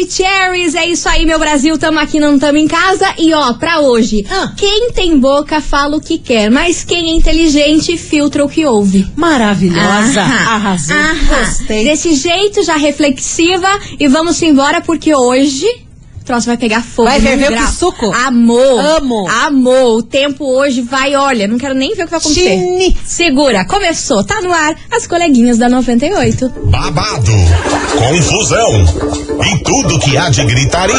Maravicheries, é isso aí, meu Brasil, tamo aqui, não tamo em casa. E ó, pra hoje, Ah. quem tem boca fala o que quer, mas quem é inteligente filtra o que ouve. Maravilhosa. Aham, Arrasou. aham. Gostei. Desse jeito, já reflexiva, e vamos embora, porque hoje troço vai pegar fogo. Vai ferver o que suco? Amor. Amo. Amor. O tempo hoje vai, olha, não quero nem ver o que vai acontecer. Chini. Segura, começou, tá no ar, as coleguinhas da 98. babado, confusão e tudo que há de gritaria.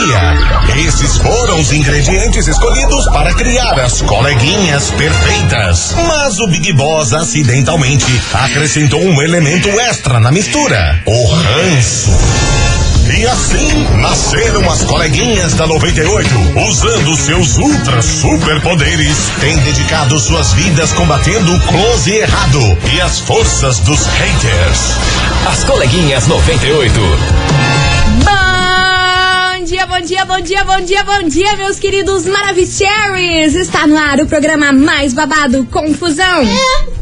Esses foram os ingredientes escolhidos para criar as coleguinhas perfeitas. Mas o Big Boss acidentalmente acrescentou um elemento extra na mistura: o ranço. E assim nasceram as coleguinhas da 98, usando seus ultra superpoderes, têm dedicado suas vidas combatendo o close e errado e as forças dos haters. As coleguinhas 98. Bom dia, bom dia, bom dia, bom dia, bom dia, meus queridos Maravicheries! Está no ar o programa mais babado, Confusão.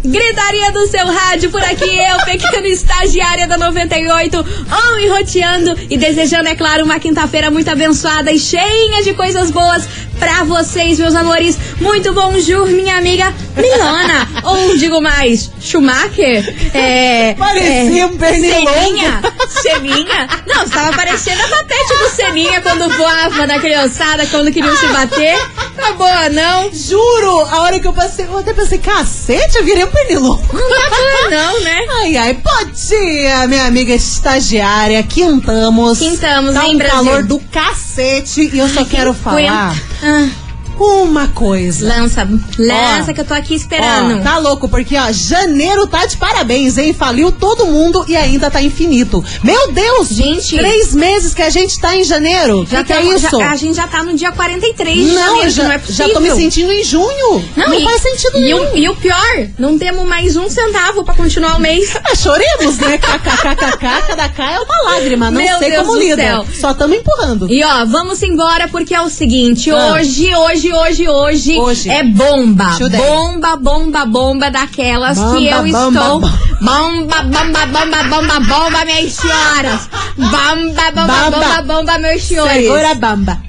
Gritaria do seu rádio, por aqui eu, pequena estagiária da 98, on e roteando e desejando, é claro, uma quinta-feira muito abençoada e cheia de coisas boas pra vocês, meus amores. Muito bom jur, minha amiga Milona, ou digo mais, Schumacher. É, Parecia é, um pernilongo. Seninha, Seninha? Não, estava parecendo a papete do Seninha quando voava na criançada, quando queriam se bater. Tá boa, não? Juro, a hora que eu passei, eu até pensei, cacete, eu virei um pernilongo. Não tá boa, não, né? Ai, ai, bom dia, minha amiga estagiária. Quintamos. Quintamos, tá hein, um Brasil? calor do cacete. E eu só quero falar Ah, uma coisa. lança, lança Ó, que eu tô aqui esperando. Ó, tá louco, porque ó, janeiro tá de parabéns, hein? Faliu todo mundo e ainda tá infinito. Meu Deus! Gente. Três meses que a gente tá em janeiro. já que, que é isso? já- a gente já tá no dia 43 de não, janeiro, já, não é já tô me possível. sentindo em junho. Não, e- faz sentido e nenhum. o, e o pior, não temos mais um centavo pra continuar o mês. Ah, choremos, né? KKKKK, cada K é uma lágrima. Não Meu sei Deus como lida. céu. Só estamos empurrando. E ó, vamos embora porque é o seguinte, Ah. hoje, hoje, hoje, hoje, Hoje. é bomba. Chudei. Bomba, bomba, bomba daquelas Bomba, que eu bomba, estou. bomba. Bomba, bomba, bomba, bomba, bomba, minhas senhoras. Bomba, bomba, bomba, bomba, meus senhores. Segura.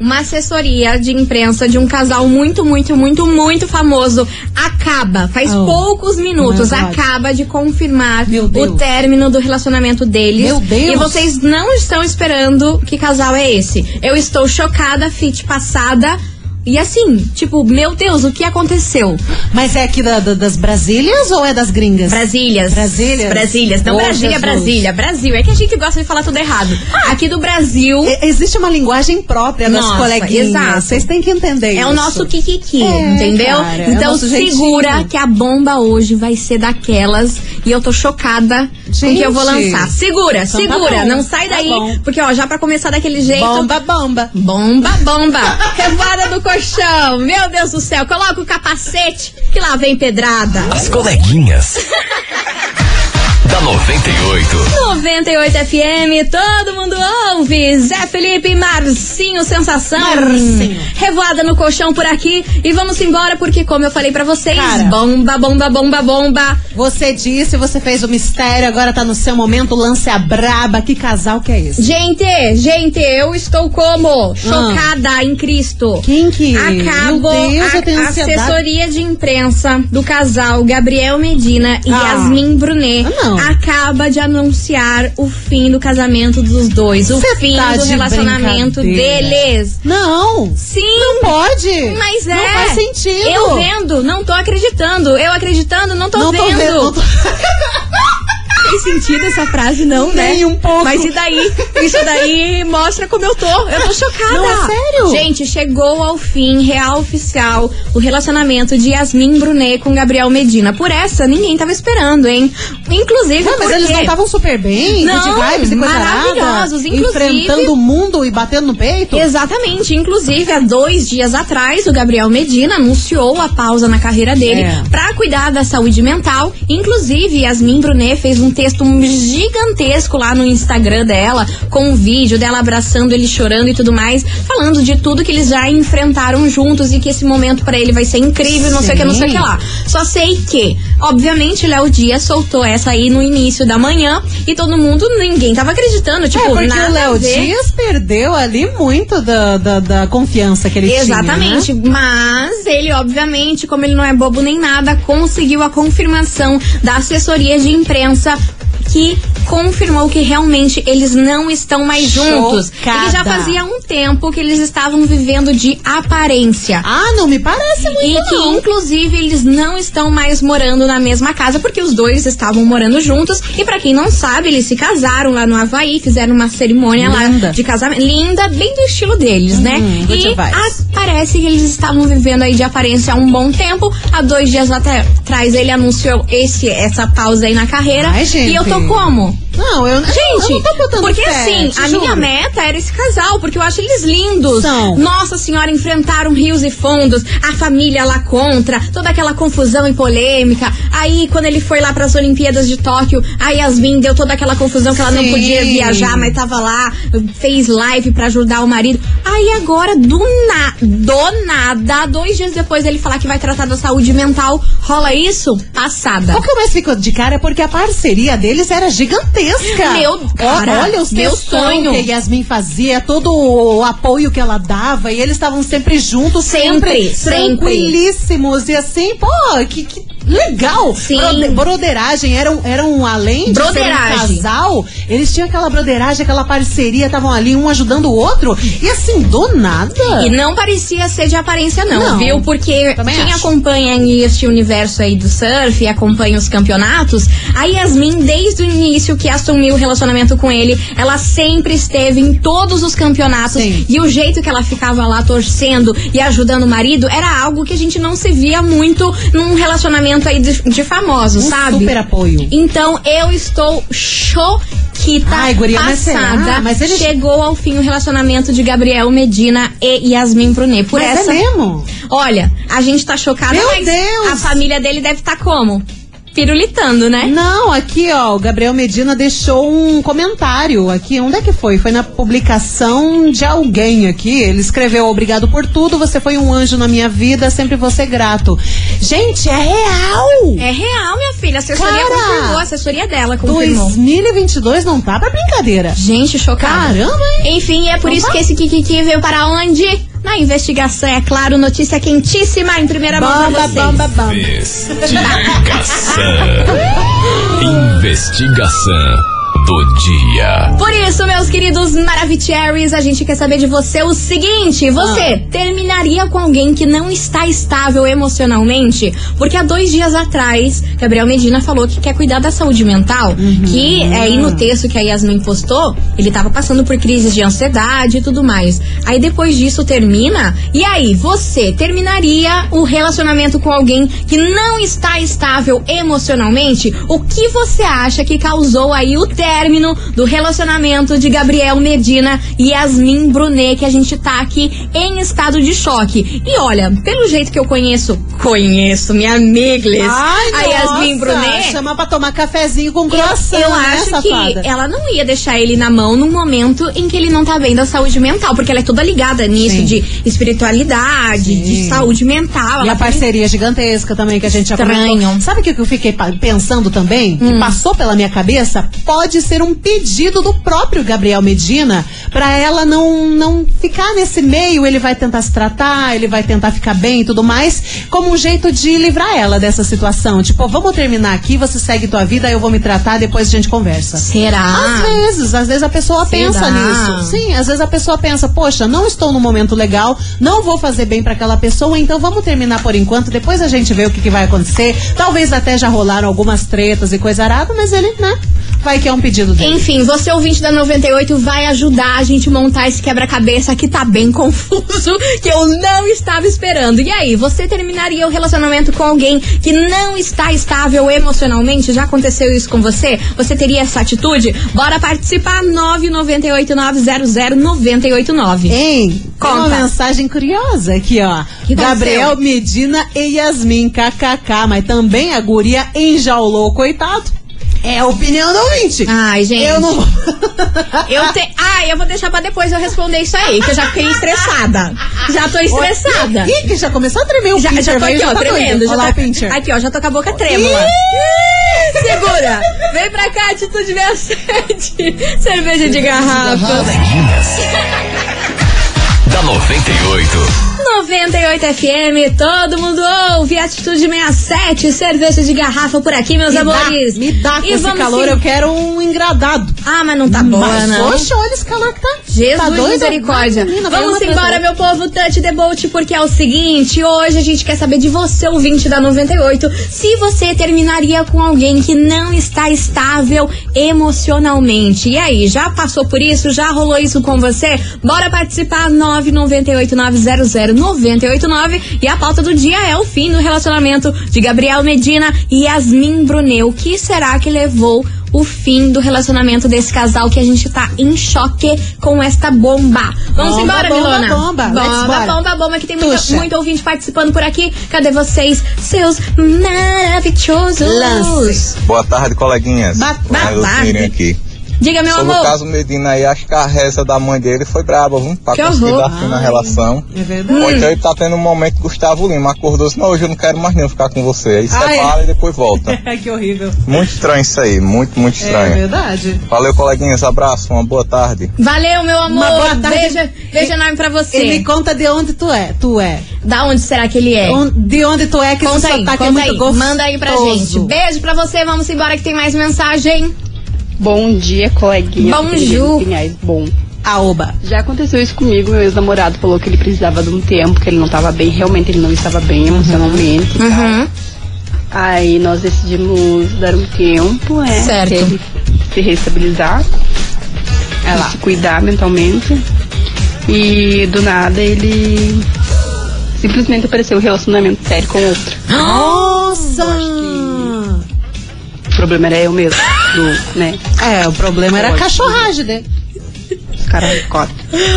Uma assessoria de imprensa de um casal muito, muito, muito, muito famoso acaba, faz Oh, poucos minutos, God. acaba de confirmar o término do relacionamento deles. Meu Deus. E vocês não estão esperando que casal é esse. Eu estou chocada, fit passada. E assim, tipo, meu Deus, o que aconteceu? Mas é aqui da- da- das Brasílias ou é das gringas? Brasílias. Brasílias? Brasílias. Não Oh, Brasília. Brasília. Brasil. É que a gente gosta de falar tudo errado. Aqui do Brasil. E- Existe uma linguagem própria das Nossa, coleguinhas. exato. Vocês têm que entender É isso. o nosso kikiki, É, entendeu? cara, é então jeitinho. segura que a bomba hoje vai ser daquelas e eu tô chocada com o que eu vou Gente. lançar. Segura, Então tá segura, bom, não sai tá daí, bom. porque ó, já pra começar daquele jeito, Bomba, bomba. Bomba, bomba! Revoada do colchão! Meu Deus do céu! Coloca o capacete que lá vem pedrada! As coleguinhas. da 98. 98 FM, todo mundo ouve! Zé Felipe, Marcinho, sensação! Marcinho. Revoada no colchão por aqui e vamos embora porque, como eu falei pra vocês, Cara. bomba, bomba, bomba, bomba! Você disse, você fez o mistério, agora tá no seu momento, lance a braba. Que casal que é esse? Gente, gente, eu estou como? Chocada em Cristo. Quem que? Acabou Meu Deus, a, eu tenho a ansiedade. assessoria de imprensa do casal Gabriel Medina e Ah. Yasmin Brunet Ah, não. Acaba de anunciar o fim do casamento dos dois, o Cê fim tá do relacionamento deles. Não. Sim. Não pode. Mas é. Não faz sentido. Eu vendo, não tô acreditando. Eu acreditando, não tô Não vendo. tô vendo. não tô- Tem sentido essa frase, não, né? Nem um pouco. Mas e daí? Isso daí mostra como eu tô. Eu tô chocada. Não, é sério? Gente, chegou ao fim, real oficial, o relacionamento de Yasmin Brunet com Gabriel Medina. Por essa, ninguém tava esperando, hein? Inclusive, Não, mas porque... eles não estavam super bem, Não, good vibes e coisa maravilhosos, arada, inclusive- Enfrentando o mundo e batendo no peito. Exatamente. Inclusive, há dois dias atrás, o Gabriel Medina anunciou a pausa na carreira dele É. pra cuidar da saúde mental. Inclusive, Yasmin Brunet fez um texto gigantesco lá no Instagram dela, com um vídeo dela abraçando ele, chorando e tudo mais, falando de tudo que eles já enfrentaram juntos e que esse momento pra ele vai ser incrível, não sei o que, não sei o que lá. Só sei que, obviamente, Léo Dias soltou essa aí no início da manhã e todo mundo, ninguém tava acreditando, tipo, é, porque nada o Léo. Dias perdeu ali muito da, da, da confiança que ele Exatamente, tinha. né? mas ele, obviamente, como ele não é bobo nem nada, conseguiu a confirmação da assessoria de imprensa que confirmou que realmente eles não estão mais juntos. Chocada. E que já fazia um tempo que eles estavam vivendo de aparência. Ah, não me parece muito E que, não. inclusive, eles não estão mais morando na mesma casa, porque os dois estavam morando juntos. E pra quem não sabe, eles se casaram lá no Havaí, fizeram uma cerimônia Linda. lá de casamento. Linda, bem do estilo deles, né? Uhum, E a- parece que eles estavam vivendo aí de aparência há um bom tempo. Há dois dias atrás ele anunciou esse, essa pausa aí na carreira. Ai, gente. E eu tô como? Não, eu, Gente, eu não tô botando porque assim, a juro. minha meta era esse casal, porque eu acho eles lindos. São. Nossa senhora, enfrentaram rios e fundos, a família lá contra, toda aquela confusão e polêmica. Aí, quando ele foi lá pras Olimpíadas de Tóquio, a Yasmin deu toda aquela confusão que ela não Sim. podia viajar, mas tava lá, fez live pra ajudar o marido. Aí agora, do, na, do nada, dois dias depois dele falar que vai tratar da saúde mental, rola isso? Passada. O que eu mais fico de cara é porque a parceria deles era gigantesca. Meu, Ó, cara, olha os meu sonho. que a Yasmin fazia, todo o apoio que ela dava, e eles estavam sempre juntos, Sempre, sempre, sempre. tranquilíssimos. E assim, pô, que, que legal. Sim. Brode- broderagem, eram, eram além de ser um Broderagem. casal, eles tinham aquela broderagem, aquela parceria, estavam ali um ajudando o outro. E assim, do nada. E não parecia ser de aparência, não, Não. viu? Porque quem acho. acompanha este universo aí do surf e acompanha os campeonatos, a Yasmin, desde o início que assumiu o relacionamento com ele, ela sempre esteve em todos os campeonatos. Sim. E o jeito que ela ficava lá torcendo e ajudando o marido era algo que a gente não se via muito num relacionamento aí de, de famosos, Um sabe? super apoio. Então eu estou choquita Ai, guria, mas passada. será? Mas ele- Chegou ao fim o relacionamento de Gabriel Medina e Yasmin Brunet. Por Mas essa. é mesmo? Olha, a gente tá chocada, Meu mas Deus! a família dele deve estar como? Pirulitando, né? Não, aqui ó, o Gabriel Medina deixou um comentário aqui. Onde é que foi? Foi na publicação de alguém aqui. Ele escreveu: Obrigado por tudo, você foi um anjo na minha vida, sempre vou ser grato. Gente, é real! É real, minha filha. A assessoria Cara! confirmou, a assessoria dela confirmou. 2022 não tá pra brincadeira. Gente, chocada. Caramba, hein? Enfim, é por isso que esse Kikiki veio para onde? Na investigação, é claro, notícia quentíssima em primeira mão pra Bamba, vocês. bamba, bamba. Investigação. Investigação do dia. Por isso, meus queridos Maravicheries, a gente quer saber de você o seguinte: você Ah. terminaria com alguém que não está estável emocionalmente? Porque há dois dias atrás, Gabriel Medina falou que quer cuidar da saúde mental. Uhum. Que é, aí no texto que a Yasmin postou, ele tava passando por crises de ansiedade e tudo mais. Aí depois disso termina. E aí, você terminaria o relacionamento com alguém que não está estável emocionalmente? O que você acha que causou aí o término do relacionamento de Gabriel Medina e Yasmin Brunet, que a gente tá aqui em estado de choque. E olha, pelo jeito que eu conheço, conheço minha amigles, Ai, a Yasmin Brunet. Chama pra tomar cafezinho com Eu, croissant, eu né, acho safada? que ela não ia deixar ele na mão num momento em que ele não tá bem da saúde mental, porque ela é toda ligada nisso Sim. de espiritualidade, Sim. de saúde mental. E a tem- parceria gigantesca também que a gente Estranho. Sabe o que eu fiquei pensando também? Que passou pela minha cabeça? Pode ser um pedido do próprio Gabriel Medina pra ela não, não ficar nesse meio. Ele vai tentar se tratar, ele vai tentar ficar bem e tudo mais, como um jeito de livrar ela dessa situação. Tipo, vamos terminar aqui, você segue tua vida, eu vou me tratar, depois a gente conversa. Será? Às vezes, às vezes a pessoa Será? pensa nisso. Sim, às vezes a pessoa pensa, poxa, não estou num momento legal, não vou fazer bem pra aquela pessoa, então vamos terminar por enquanto, depois a gente vê o que, que vai acontecer. Talvez até já rolaram algumas tretas e coisa arada, mas ele, né, vai que é um pedido dele. Enfim, você ouvinte da 98 vai ajudar a gente montar esse quebra-cabeça que tá bem confuso, que eu não estava esperando. E aí, você terminaria o relacionamento com alguém que não está estável emocionalmente? Já aconteceu isso com você? Você teria essa atitude? Bora participar 998900989. Hein? Tem uma Conta. mensagem curiosa aqui, ó. Que Gabriel? Medina e Yasmin, kkk, mas também a guria enjaulou, coitado. É a opinião do ouvinte. Ai, gente. Eu não. Eu te... Ai, eu vou deixar pra depois eu responder isso aí, que eu já fiquei estressada. Já tô estressada. Ih, que já começou a tremer o Já, pincher, já tô vai, aqui, ó, tá doido. tremendo. Já Olha lá tá... o pincher. Aqui, ó, já tô com a boca trêmula. Segura! Vem pra cá, atitude 67. Cerveja de garrafa. Da 98. 98 FM, todo mundo ouve. Atitude 67, cerveja de garrafa por aqui, meus Me dá, amores. me dá com E esse calor, sim- eu quero um engradado. Ah, mas não tá boa, Mas, não. Oxe, olha esse calor que tá. Jesus tá doido? misericórdia. Menina, Vamos embora, meu povo, touch the boat, porque é o seguinte, hoje a gente quer saber de você, ouvinte da 98, se você terminaria com alguém que não está estável emocionalmente. E aí, já passou por isso? Já rolou isso com você? Bora participar, 998-900-989. E a pauta do dia é o fim do relacionamento de Gabriel Medina e Yasmin Brunet. O que será que levou o fim do relacionamento desse casal que a gente tá em choque com esta bomba. Vamos Bomba, embora, bomba, Milona? bomba. Bomba, bora. bomba, bomba, que tem Tuxa. muito ouvinte participando por aqui. Cadê vocês, seus maravilhosos? Lance. Boa tarde, coleguinhas. Boa É tarde. Círio aqui. Diga, meu Sobre amor. o caso Medina aí, acho que a reza da mãe dele foi braba, viu? Pra Que conseguir horror. dar fim na relação. É verdade. Ou então ele tá tendo um momento que Gustavo Lima acordou assim, não, hoje eu não quero mais nem ficar com você. Aí é? separa e depois volta. que horrível. Muito estranho isso aí, muito, muito É estranho. verdade. Valeu, coleguinhas, abraço, uma boa tarde. Valeu, meu amor. Uma boa tarde. Beijo, beijo enorme pra você. E me conta de onde tu é. Tu é. Da onde será que ele é? De onde tu é que Conta esse aí, sotaque conta é muito aí. gostoso. Manda aí pra gente. Beijo pra você, vamos embora que tem mais mensagem. Bom dia, coleguinha. Bonjour. Bom, Aoba. já aconteceu isso comigo. Meu ex-namorado falou que ele precisava de um tempo, que ele não estava bem. Realmente, ele não estava bem emocionalmente. e tal. Uhum. Aí nós decidimos dar um tempo, né? Certo. Ele se restabilizar, se cuidar mentalmente. E do nada ele simplesmente apareceu um relacionamento sério com outro. Nossa! O problema era eu mesmo, do, né? É, o problema era a cachorragem, né? Cortam.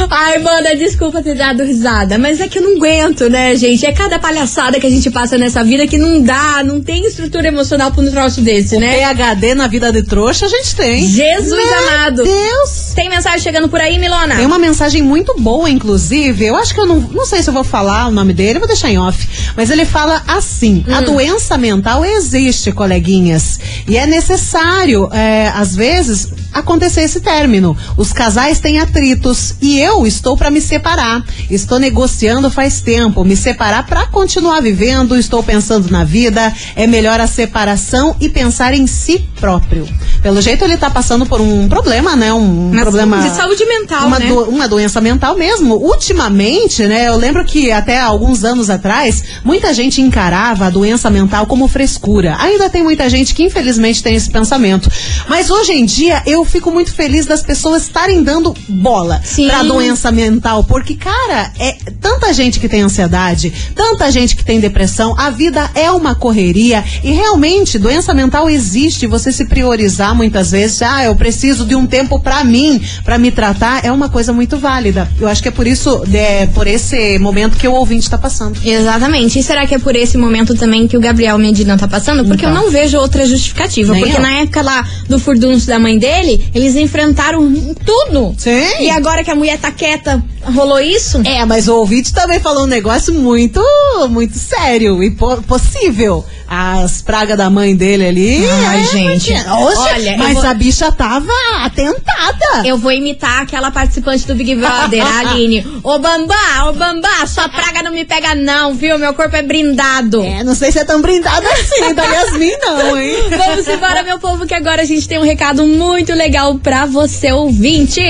Ai, mana, desculpa ter dado risada, mas é que eu não aguento, né, gente? É cada palhaçada que a gente passa nessa vida que não dá, não tem estrutura emocional pra um troço desse, né? PHD na vida de trouxa a gente tem. Jesus Meu amado. Deus! Tem mensagem chegando por aí, Milona? Tem uma mensagem muito boa, inclusive. Eu acho que eu não, não sei se eu vou falar o nome dele, vou deixar em off. Mas ele fala assim: Hum. a doença mental existe, coleguinhas. E é necessário, é, às vezes, acontecer esse término. Os casais têm atritos e eu estou para me separar. Estou negociando faz tempo. Me separar para continuar vivendo, estou pensando na vida. É melhor a separação e pensar em si próprio. Pelo jeito, ele tá passando por um problema, né? Um Mas problema de saúde mental, uma, né? do- uma doença mental mesmo. Ultimamente, né, eu lembro que até alguns anos atrás, muita gente encarava a doença mental como frescura. Ainda tem muita gente que infelizmente tem esse pensamento. Mas hoje em dia eu fico muito feliz das pessoas estarem dando bola Sim. pra doença mental, porque cara, é tanta gente que tem ansiedade, tanta gente que tem depressão, a vida é uma correria e realmente doença mental existe, você se priorizar muitas vezes, ah, eu preciso de um tempo pra mim, pra me tratar, é uma coisa muito válida. Eu acho que é por isso, é, por esse momento que o ouvinte tá passando. Exatamente. E será que é por esse momento também que o Gabriel Medina tá passando? Porque Então. eu não vejo outra justificativa. Nem porque eu. na época lá do furdunço da mãe dele, eles enfrentaram tudo. Sim. E agora que a mulher tá quieta, rolou isso? É, mas o ouvinte também falou um negócio muito, muito sério e po- possível. As pragas da mãe dele ali. Ai, é, gente. Oxe, Olha, mas vou- a bicha tava atentada. Eu vou imitar aquela participante do Big Brother, a Aline. Ô Bambá, ô Bambá, sua praga não me pega não, viu? Meu corpo é brindado. É, não sei se é tão brindada assim, da Yasmin não, hein? Vamos embora, meu povo, que agora a gente tem um recado muito legal pra você, ouvinte.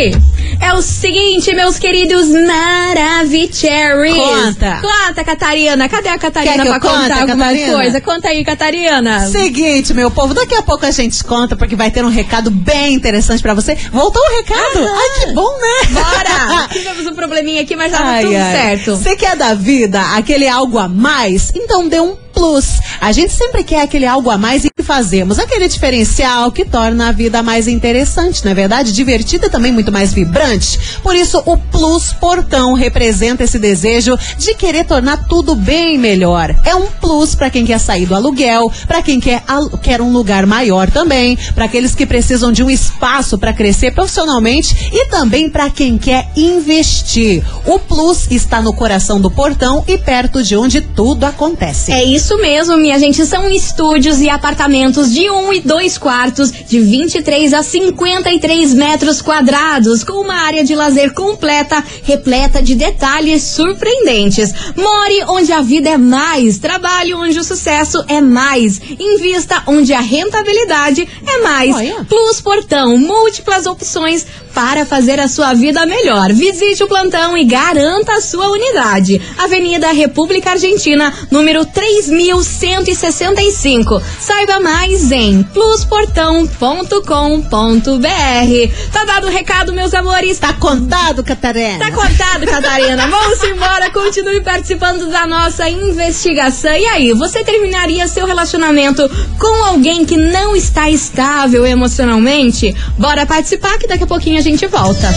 É o seguinte, meus queridos Maravicheries. Conta. Conta, Catarina. Cadê a Catarina Quer que pra contar alguma Catarina? coisa? Conta aí, Catarina. Seguinte, meu povo, daqui a pouco a gente conta, porque vai ter um recado bem interessante pra você. Voltou o recado? Ai, que bom, né? Bora! Tivemos um probleminha aqui, mas Ai, tudo ai. certo. Você quer da vida aquele algo a mais? Então dê um plus. A gente sempre quer aquele algo a mais e fazemos aquele diferencial que torna a vida mais interessante, não é verdade? Divertida e também muito mais vibrante. Por isso, o Plus Portão representa esse desejo de querer tornar tudo bem melhor. É um plus para quem quer sair do aluguel, para quem quer, quer um lugar maior também, para aqueles que precisam de um espaço para crescer profissionalmente e também para quem quer investir. O Plus está no coração do portão e perto de onde tudo acontece. É isso mesmo, minha gente. São estúdios e apartamentos de um e dois quartos, de 23 a 53 metros quadrados, com uma área de lazer completa, repleta de detalhes surpreendentes. More onde a vida é mais, trabalhe onde o sucesso é mais, invista onde a rentabilidade é mais. Olha. Plus Portão, múltiplas opções para fazer a sua vida melhor. Visite o plantão e garanta a sua unidade. Avenida República Argentina, número 3165. Saiba mais em plusportão.com.br. Tá dado o recado, meus amores? Tá contado, Catarina? Tá cortado, Catarina. Vamos embora, continue participando da nossa investigação. E aí, você terminaria seu relacionamento com alguém que não está estável emocionalmente? Bora participar que daqui a pouquinho a gente volta.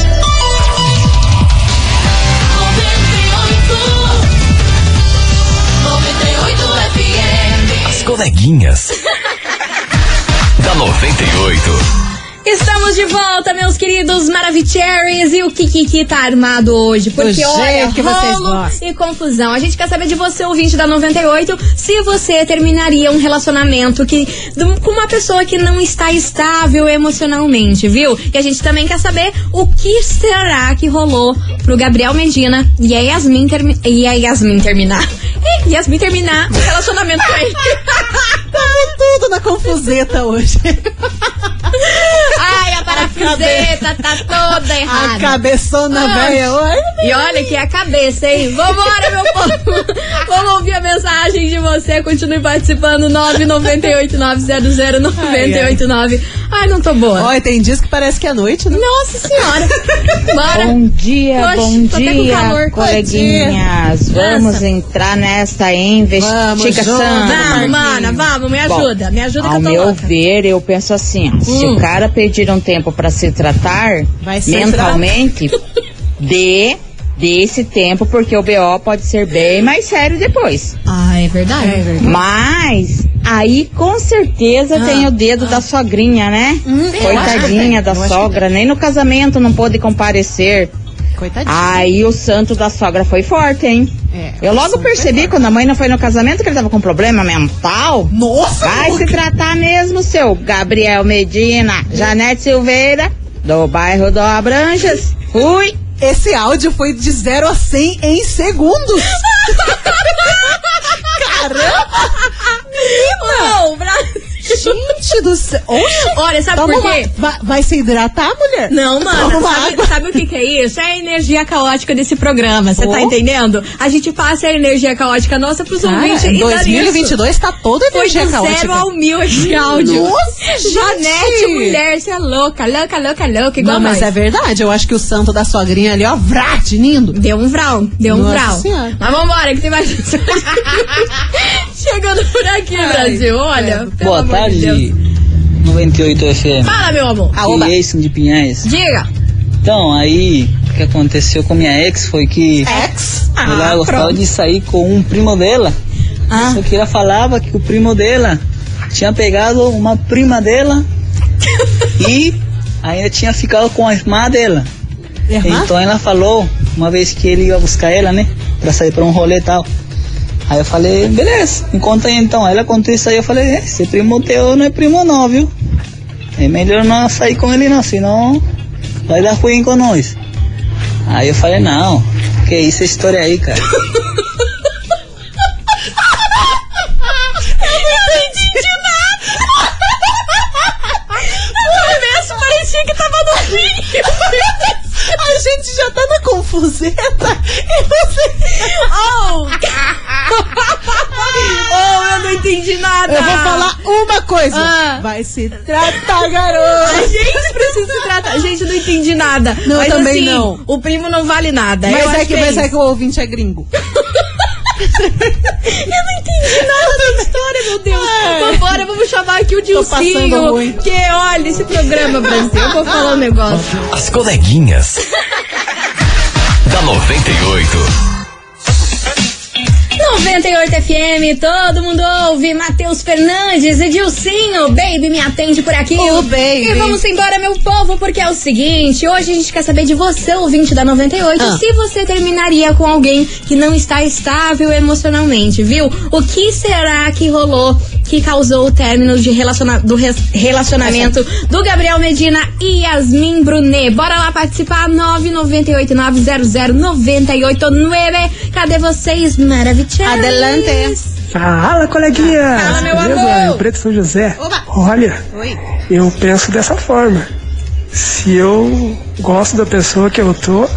As coleguinhas. da 98. Estamos de volta, meus queridos Maravicheries. E o Kiki tá armado hoje? Porque olha, que rolo e confusão. A gente quer saber de você, ouvinte da 98, se você terminaria um relacionamento que, com uma pessoa que não está estável emocionalmente, viu? E a gente também quer saber o que será que rolou pro Gabriel Medina e a Yasmin, termi e a Yasmin terminar. E Yasmin terminar o relacionamento com ele. Tamo tudo na confuseta hoje. Ai, a parafuseta tá toda errada. A cabeçona Ai. velha hoje. E olha que é a cabeça, hein? Vambora, meu povo! Vamos ouvir a mensagem de você. Continue participando. 998-900-989. Ai, não tô boa. Olha, tem dias que parece que é noite, né? Nossa senhora! Bora! Bom dia, Oxe, bom tô até com dia, calor. coleguinhas. Vamos Nossa. entrar nessa investigação. Vamos, mana, vamos, me Bom, ajuda. me ajuda que Ao eu tô meu louca. ver, eu penso assim, ó, se Hum. o cara pedir um tempo pra se tratar Vai ser mentalmente, dê, dê esse tempo, porque o BO pode ser bem mais sério depois. Ah, é verdade? É verdade. Mas aí com certeza Ah. tem o dedo da sogrinha, né? Hum, Coitadinha da sogra, nem no casamento não pôde comparecer. Coitadinho. Aí o santo da sogra foi forte, hein? É, Eu logo santo percebi quando a mãe não foi no casamento que ele tava com problema mental. Nossa! Vai se tratar mesmo, seu Gabriel Medina, Janete Silveira, do bairro do Abranjas. Fui. Esse áudio foi de 0 a 100 em segundos. Caramba! Ô, Brasil! Gente do céu. Oxe, Olha, sabe toma por quê? uma- vai, vai se hidratar, mulher? Não, mano, sabe, sabe o que, que é isso? É a energia caótica desse programa, você tá Oh. entendendo? A gente passa a energia caótica nossa pros Cara, ouvintes e dá nisso. 2022 tá toda Foi energia do caótica. zero ao mil esse áudio. Nossa, Janete, mulher, você é louca, louca, louca, louca, igual Não, mas nós. é verdade. Eu acho que o santo da sogrinha ali, ó, vrate, lindo. Deu um vral, deu um Nossa vral. Senhora. Mas vambora, que tem mais. Chegando por aqui, Ai, Brasil. Olha, pelo Boa amor de Deus. tarde, 98 FM. Fala, meu amor. Aoba. Jason de Pinhais. Diga. Então, aí, o que aconteceu com minha ex foi que Ex. ela gostava pronto. de sair com um primo dela. Ah. Só que ela falava que o primo dela tinha pegado uma prima dela e ainda tinha ficado com a irmã dela. Irmã? Então ela falou, uma vez que ele ia buscar ela, né? Pra sair pra um rolê e tal. Aí eu falei, beleza, me conta aí então. Aí ela contou isso aí, eu falei, é, esse primo teu não é primo não, viu? É melhor não sair com ele não, senão vai dar ruim com nós. Aí eu falei, não, que isso é história aí, cara. Coisa. Ah. Vai se tratar, garoto. A gente precisa se tratar. Gente, não entendi nada. Não, mas também assim, não. O primo não vale nada. eu Mas acho é, que, mas é é que o ouvinte é gringo. Eu não entendi nada da história. Meu Deus. Vambora, vamos chamar aqui o Dilcinho. Que olha esse programa, Brasil. Eu vou falar um negócio. As coleguinhas. da 98. 98 FM, todo mundo ouve. Matheus Fernandes e Dilcinho. Baby, me atende por aqui. Ô, baby. E vamos embora, meu povo, porque é o seguinte: hoje a gente quer saber de você, ouvinte da 98, Ah. se você terminaria com alguém que não está estável emocionalmente, viu? O que será que rolou que causou o término de relaciona do res- relacionamento do Gabriel Medina e Yasmin Brunet? Bora lá participar, 998-900-989. Cadê vocês, maravilhosos? Adelante. Fala, coleguinha! Fala, meu Beleza? amor. Preto São José. Oba. Olha, Oi. eu penso dessa forma. Se eu gosto da pessoa que eu tô,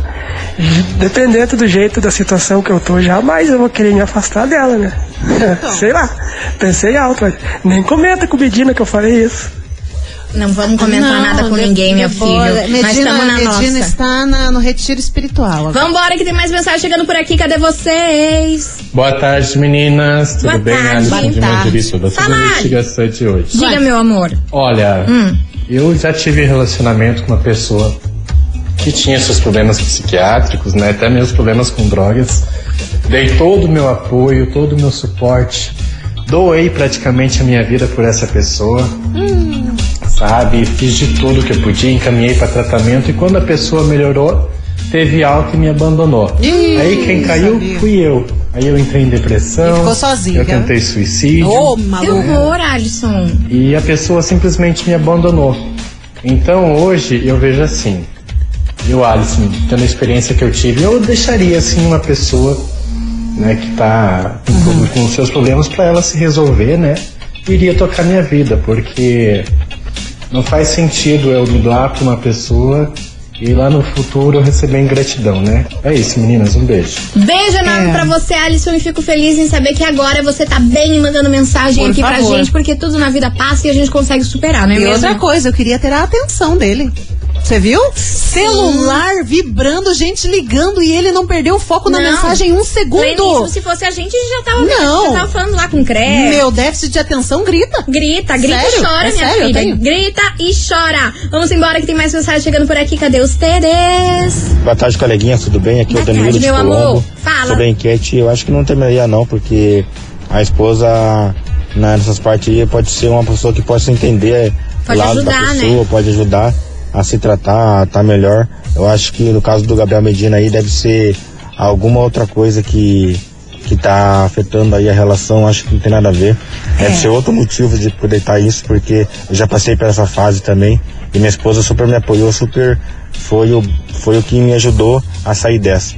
dependendo do jeito da situação que eu tô, jamais eu vou querer me afastar dela, né? Então. Sei lá, pensei alto, mas nem comenta com o Medina que eu falei isso. Não vamos comentar Não, nada com de- ninguém, meu de filho. Nós Medina, estamos na Medina nossa. está na- no retiro espiritual. agora. Vambora que tem mais mensagem chegando por aqui. Cadê vocês? Boa tarde, meninas. Tudo Boa bem? tarde. Alisson de Boa. Mandirituba. Sobre Fala, a investigação de hoje. Diga, meu amor. Olha, Hum. eu já tive relacionamento com uma pessoa que tinha seus problemas psiquiátricos, né? Até meus problemas com drogas. Dei todo o meu apoio, todo o meu suporte. Doei praticamente a minha vida por essa pessoa. Sabe? Fiz de tudo que eu podia, encaminhei para tratamento e quando a pessoa melhorou, teve alta e me abandonou. Ih, Aí quem caiu sabia. fui eu. Aí eu entrei em depressão. E ficou sozinha. Eu tentei suicídio. Ô, Que maluco. horror, Alisson. E a pessoa simplesmente me abandonou. Então hoje eu vejo assim. Eu, Alisson, tendo a experiência que eu tive, eu deixaria assim uma pessoa né, que tá com, Uhum. com seus problemas para ela se resolver, né? E iria tocar minha vida, porque não faz sentido eu me doar pra uma pessoa e lá no futuro eu receber ingratidão, né? É isso, meninas, um beijo. Beijo enorme É. pra você, Alisson, e fico feliz em saber que agora você tá bem mandando mensagem Por aqui pra favor. gente, porque tudo na vida passa e a gente consegue superar, não é E mesmo? outra coisa, eu queria ter a atenção dele. Você viu? Celular vibrando, gente ligando e ele não perdeu o foco na Não. mensagem em um segundo. Pleníssimo, se fosse a gente, a gente já tava, Não. já tava falando lá com o CRE. Meu déficit de atenção grita. Grita, grita Sério? e chora, É minha sério, eu filha. tenho. Grita e chora. Vamos embora que tem mais mensagem chegando por aqui. Cadê os Teres? Boa tarde, coleguinhas, tudo bem? Aqui é Boa o Danilo tarde, de meu Colombo. amor. Fala. Sobre a enquete, eu acho que não terminaria não, porque a esposa né, nessas partes aí pode ser uma pessoa que possa entender Pode lado ajudar, da né? pessoa, pode ajudar a se tratar, a estar melhor. Eu acho que no caso do Gabriel Medina aí deve ser alguma outra coisa que que tá afetando aí a relação, acho que não tem nada a ver. Deve É. ser outro motivo de poder estar isso, porque eu já passei por essa fase também e minha esposa super me apoiou, super foi o, foi o que me ajudou a sair dessa.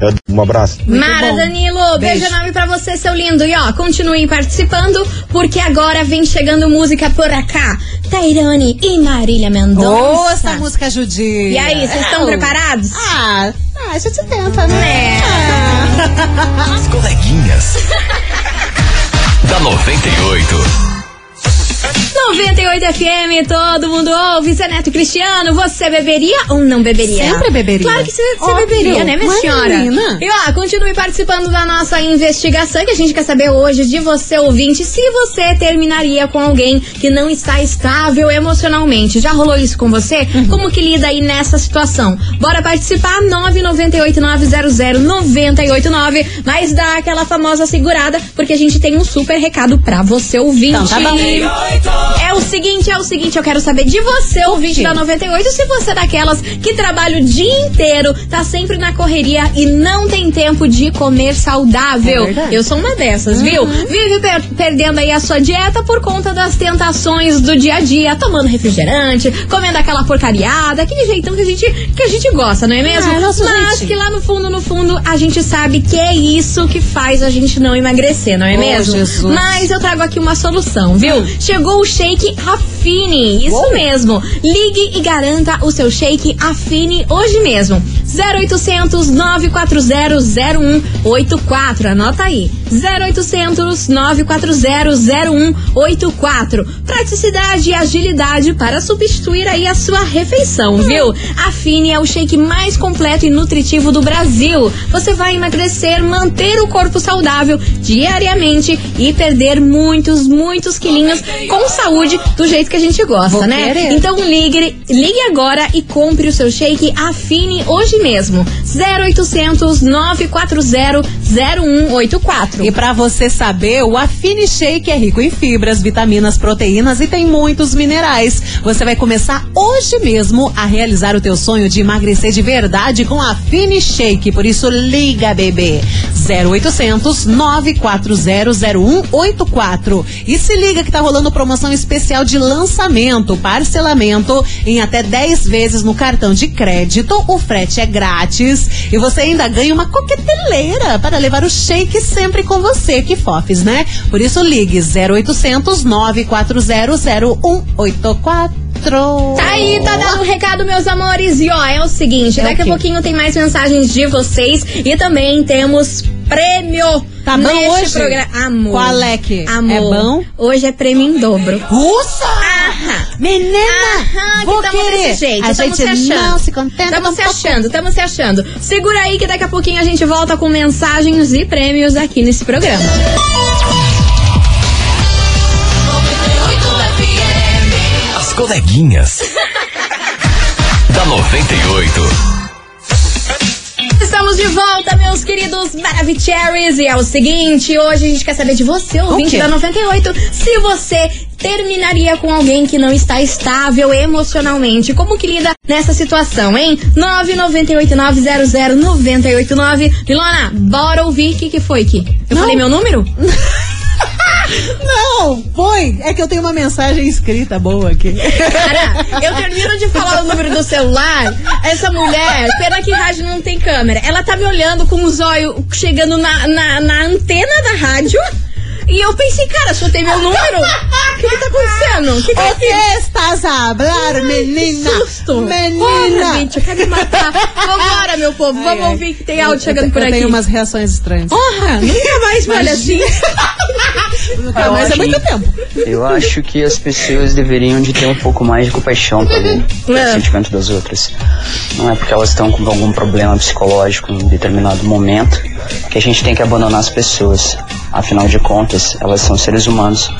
Eu- um abraço. Mara bom. Danilo, beijo, Beijo. enorme pra você, seu lindo. E ó, continue participando, porque agora vem chegando música por cá. Tairane e Marília Mendonça. Essa música judia. E aí, vocês estão É. preparados? Ah, ah, a gente tenta, né? É. As coleguinhas. da 98. 98 FM, todo mundo ouve. Zé Neto Cristiano, você beberia ou não beberia? Sempre beberia. Claro que você, beberia, né, minha Mas, senhora? menina. E ó, continue participando da nossa investigação que a gente quer saber hoje de você, ouvinte, se você terminaria com alguém que não está estável emocionalmente. Já rolou isso com você? Uhum. Como que lida aí nessa situação? Bora participar, 998-900-989, mas dá aquela famosa segurada, porque a gente tem um super recado pra você, ouvinte. Então, tá bom. É o seguinte, é o seguinte, eu quero saber de você, ouvinte da 98, se você é daquelas que trabalha o dia inteiro, tá sempre na correria e não tem tempo de comer saudável. É. Uhum. eu sou uma dessas, viu? Vive per- perdendo aí a sua dieta por conta das tentações do dia a dia, tomando refrigerante, comendo aquela porcariada, aquele jeitão que a gente, que a gente gosta, não é mesmo? Ah, é Mas jeitinho. que lá no fundo, no fundo, a gente sabe que é isso que faz a gente não emagrecer, não é Oh, mesmo? Jesus. Mas eu trago aqui uma solução, viu? Chegou o Shake Affine. Isso Uou. mesmo. Ligue e garanta o seu Shake Affine hoje mesmo. 0800 940 0184. Anota aí. 0800 940 0184. Praticidade e agilidade para substituir aí a sua refeição, viu? A Fini é o shake mais completo e nutritivo do Brasil. Você vai emagrecer, manter o corpo saudável diariamente e perder muitos, muitos quilinhos com saúde do jeito que a gente gosta, Vou né? querer. Então ligue, ligue agora e compre o seu shake Afine hoje mesmo. 0800 940 0184. E pra você saber, o Afine Shake é rico em fibras, vitaminas, proteínas e tem muitos minerais. Você vai começar hoje mesmo a realizar o teu sonho de emagrecer de verdade com a Afine Shake. Por isso liga, bebê. 0800 940 0184. E se liga que tá rolando promoção especial de lançamento, parcelamento em até 10 vezes no cartão de crédito. O frete é grátis e você ainda ganha uma coqueteleira para levar o shake sempre com você. Que fofes, né? Por isso ligue 0800 940 0184. Tá aí, tá dando um recado, meus amores. E ó, é o seguinte, É o daqui a pouquinho tem mais mensagens de vocês e também temos prêmio. Tá bom neste hoje? programa. Amor. Qual é que? Amor. É bom? Hoje é prêmio em dobro. Russa! Menina! Aham, vou que tamo querer. desse jeito, a tamo gente se achando. não se contenta Tamo com se achando, tamo se achando. Segura aí que daqui a pouquinho a gente volta com mensagens e prêmios aqui nesse programa. As coleguinhas. da 98. Estamos de volta, meus queridos Maravicheries. E é o seguinte, hoje a gente quer saber de você, ouvinte da 98, se você terminaria com alguém que não está estável emocionalmente. Como que lida nessa situação, hein? 998900989. Milona, bora ouvir o que, que foi aqui. Eu Não. falei meu número? Não, foi. É que eu tenho uma mensagem escrita boa aqui. Cara, eu termino de falar o número do celular. Essa mulher, pena que rádio não tem câmera. Ela tá me olhando com os olhos chegando na, na, na antena da rádio. E eu pensei, cara, só tem meu número? O que, que tá acontecendo? O que, que é O que estás a hablar, menina? susto? Menina! Porra, gente, eu quero me matar. Vambora, meu povo. Vamos Ai, ai. ouvir que tem áudio Eu- chegando eu, por eu aqui. tenho umas reações estranhas. Porra, nunca mais olha assim. Nunca mais é muito que- tempo. Eu acho que as pessoas deveriam de ter um pouco mais de compaixão pelo, pelo É. sentimento das outras. Não é porque elas estão com algum problema psicológico em determinado momento que a gente tem que abandonar as pessoas. Afinal de contas, elas são seres humanos,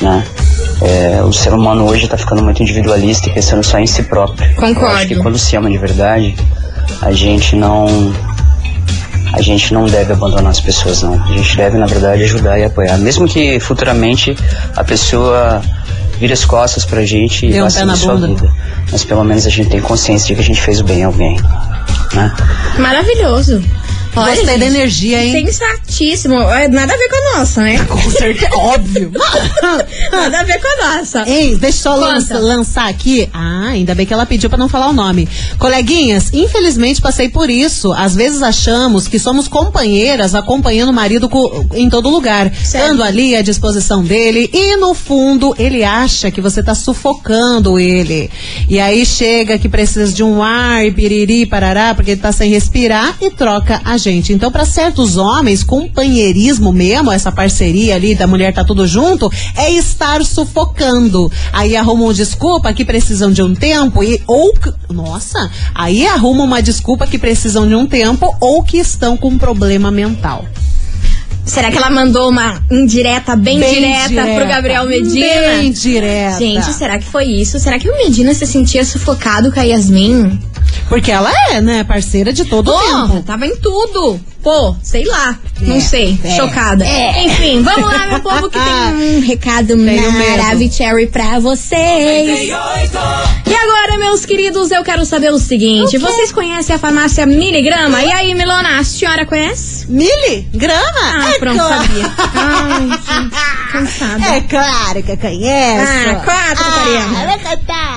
né? É, o ser humano hoje está ficando muito individualista e pensando só em si próprio. Concordo. Eu acho que quando se ama de verdade, a gente não a gente não deve abandonar as pessoas, não. A gente deve, na verdade, ajudar e apoiar. Mesmo que futuramente a pessoa vire as costas pra gente e vá seguir na sua vida. Mas pelo menos a gente tem consciência de que a gente fez o bem a alguém. Né? Maravilhoso. Olha, Gostei da gente, energia, hein? Sensatíssimo. É, Nada a ver com a nossa, né? Com certeza, óbvio. Nada a ver com a nossa. Ei, deixa eu só lança- lançar aqui. Ah, ainda bem que ela pediu pra não falar o nome. Coleguinhas, infelizmente passei por isso. Às vezes achamos que somos companheiras acompanhando o marido co- em todo lugar, Sério? estando ali à disposição dele e no fundo ele acha que você tá sufocando ele. E aí chega que precisa de um ar, e piriri, parará, porque ele tá sem respirar e troca a gente. Então, para certos homens, companheirismo mesmo, essa parceria ali da mulher tá tudo junto, é estar sufocando. Aí arrumam desculpa que precisam de um tempo e ou que- nossa, aí arrumam uma desculpa que precisam de um tempo ou que estão com um problema mental. Será que ela mandou uma indireta bem, direta, direta. pro Gabriel Medina? Bem direta. Gente, será que foi isso? Será que o Medina se sentia sufocado com a Yasmin? Porque ela é, né, parceira de todo o Porra, tempo. tava em tudo. Pô, sei lá. Não É, sei. é, Chocada. é. Enfim, vamos lá, meu povo, que tem um recado maravilhoso pra vocês. E agora, meus queridos, eu quero saber o seguinte: vocês conhecem a farmácia Miligrama? E aí, Milona, a senhora conhece? Mili? Grama? Ah, É pronto, claro. sabia. Ai, gente, cansada. É claro que eu conheço. Ah, quatro, ah, Mariana. vai cantar.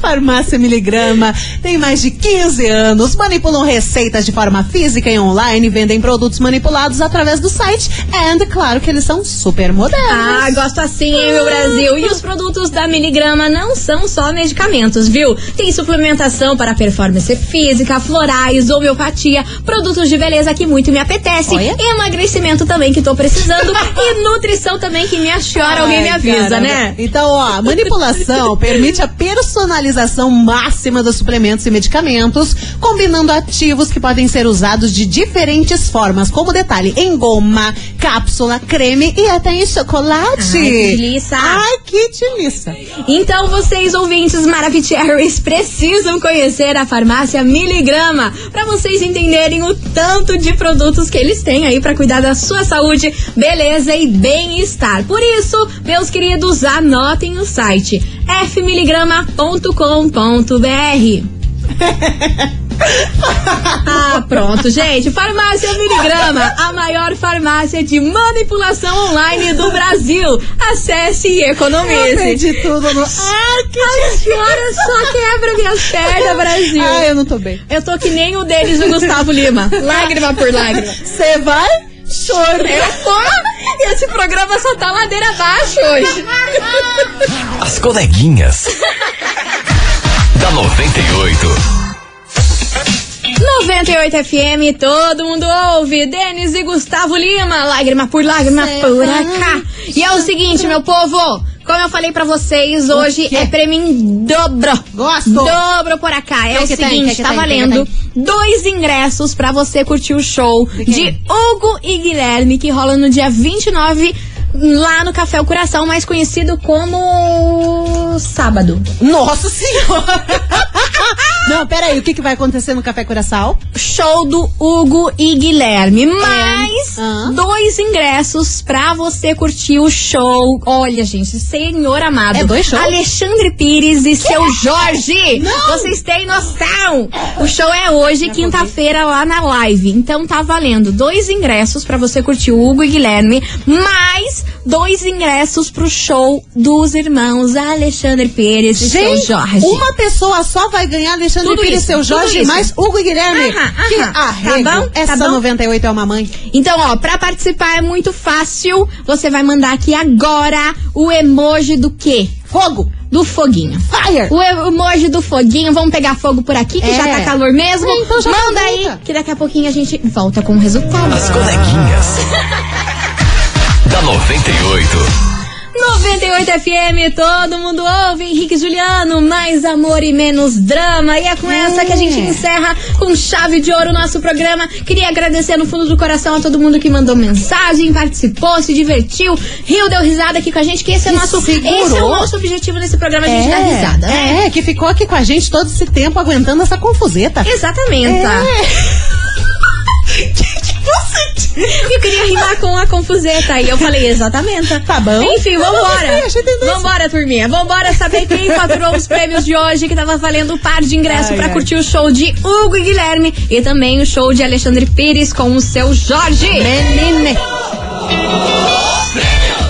Farmácia Miligrama tem mais de 15 anos, manipulam receitas de forma física e online, vendem produtos manipulados através do site and, claro que eles são super modernos. Ah, gosto assim, hein, meu Brasil? E os produtos da Miligrama não são só medicamentos, viu? Tem suplementação para performance física, florais, homeopatia, produtos de beleza que muito me apetece, Olha. emagrecimento também que tô precisando e nutrição também que me achora, alguém me Ai, avisa, né? Então, ó, manipulação permite a personalização máxima dos suplementos e medicamentos, combinando ativos que podem ser usados de diferentes formas, como detalhe, em goma, cápsula, creme e até em chocolate. Ai, que delícia. Ai, que delícia. Então vocês, ouvintes Maravicheries, precisam conhecer a farmácia Miligrama para vocês entenderem o tanto de produtos que eles têm aí para cuidar da sua saúde, beleza e bem-estar. Por isso, meus queridos, anotem o site fmiligrama.com.br. Ah, pronto, gente. Farmácia Miligrama, a maior farmácia de manipulação online do Brasil. Acesse e Eu economize. perdi tudo no... Ai, que A senhora só quebra minhas pernas, Brasil. Ai, eu não tô bem. Eu tô que nem o deles, o Gustavo Lima. Lágrima por lágrima. Você vai chorar. Eu tô. Esse programa só tá ladeira abaixo hoje. As coleguinhas. da 98. 98 FM, todo mundo ouve. Denis e Gustavo Lima, lágrima por lágrima por cá. E é o seguinte, meu povo. Como eu falei pra vocês, hoje é prêmio em dobro. Gosto. Dobro por cá. É o tem? seguinte, que tá tem? Valendo dois ingressos pra você curtir o show de Hugo e Guilherme, que rola no dia 29 lá no Café O Coração, mais conhecido como Sábado. Nossa senhora! Não, peraí, o que, que vai acontecer no Café Coração? show do Hugo e Guilherme. Mais Ah. dois ingressos pra você curtir o show. Olha, gente, senhor amado. É dois shows? Alexandre Pires e seu Jorge. Vocês têm noção? O show é hoje, quinta-feira, lá na live. Então tá valendo dois ingressos pra você curtir o Hugo e Guilherme, mais dois ingressos pro show dos irmãos Alexandre Pires e seu Gente, Jorge. uma pessoa só vai ganhar Alexandre Tudo Pires, isso, seu tudo Jorge, mais Hugo e Guilherme. Aham, que aham. arrego. Tá bom? Tá Essa bom? 98 é uma mãe. Então, ó, pra participar é muito fácil. Você vai mandar aqui agora o emoji do quê? Fogo. Do foguinho. Fire. O emoji do foguinho. Vamos pegar fogo por aqui, que É. já tá calor mesmo. É, então já Manda aí, que daqui a pouquinho a gente volta com o resultado. As coleguinhas. da 98. 98 FM, todo mundo ouve. Henrique e Juliano, mais amor e menos drama. E é com essa que a gente encerra com chave de ouro o nosso programa. Queria agradecer no fundo do coração a todo mundo que mandou mensagem, participou, se divertiu, riu, deu risada aqui com a gente, que esse é Que nosso, segurou. esse é o nosso objetivo nesse programa, a gente dar risada, né? É, que ficou aqui com a gente todo esse tempo aguentando essa confuseta. Exatamente. Eu queria rimar com a confuseta e eu falei exatamente. Tá bom. Enfim, vambora. Vambora, turminha. Vambora saber quem faturou os prêmios de hoje, que tava valendo um par de pra ai. curtir o show de Hugo e Guilherme e também o show de Alexandre Pires com o seu Jorge. Menine.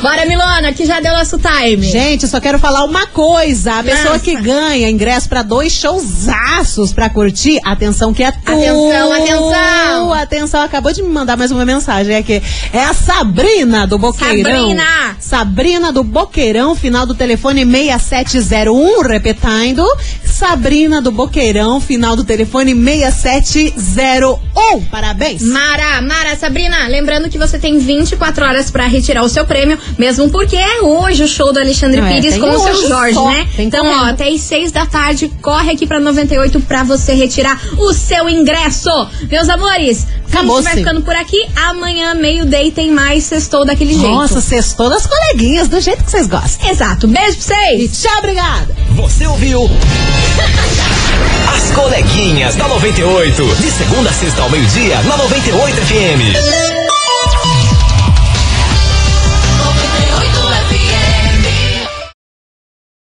Bora, Milona, que já deu nosso time. Gente, eu só quero falar uma coisa. A pessoa Lança. que ganha ingresso pra dois showzaços pra curtir, atenção que é tu. Atenção, atenção. Atenção, acabou de me mandar mais uma mensagem aqui. É a Sabrina do Boqueirão. Sabrina. Sabrina do Boqueirão, final do telefone 6701, repetindo. Sabrina do Boqueirão, final do telefone 6701. Parabéns. Mara, Mara, Sabrina, lembrando que você tem 24 horas pra retirar o seu prêmio, mesmo porque é hoje o show do Alexandre Não, é, Pires tem com o seu Jorge, só, né? tem Então, correndo. ó, até às 6 da tarde, corre aqui pra 98 pra você retirar o seu ingresso. Meus amores, a gente vai ficando por aqui. Amanhã, meio-day, tem mais sextou daquele Nossa, jeito. sextou das coleguinhas, do jeito que vocês gostam. Exato. Beijo pra E vocês. tchau, obrigada. Você ouviu? As coleguinhas da 98. De segunda a sexta ao meio-dia, na 98 FM.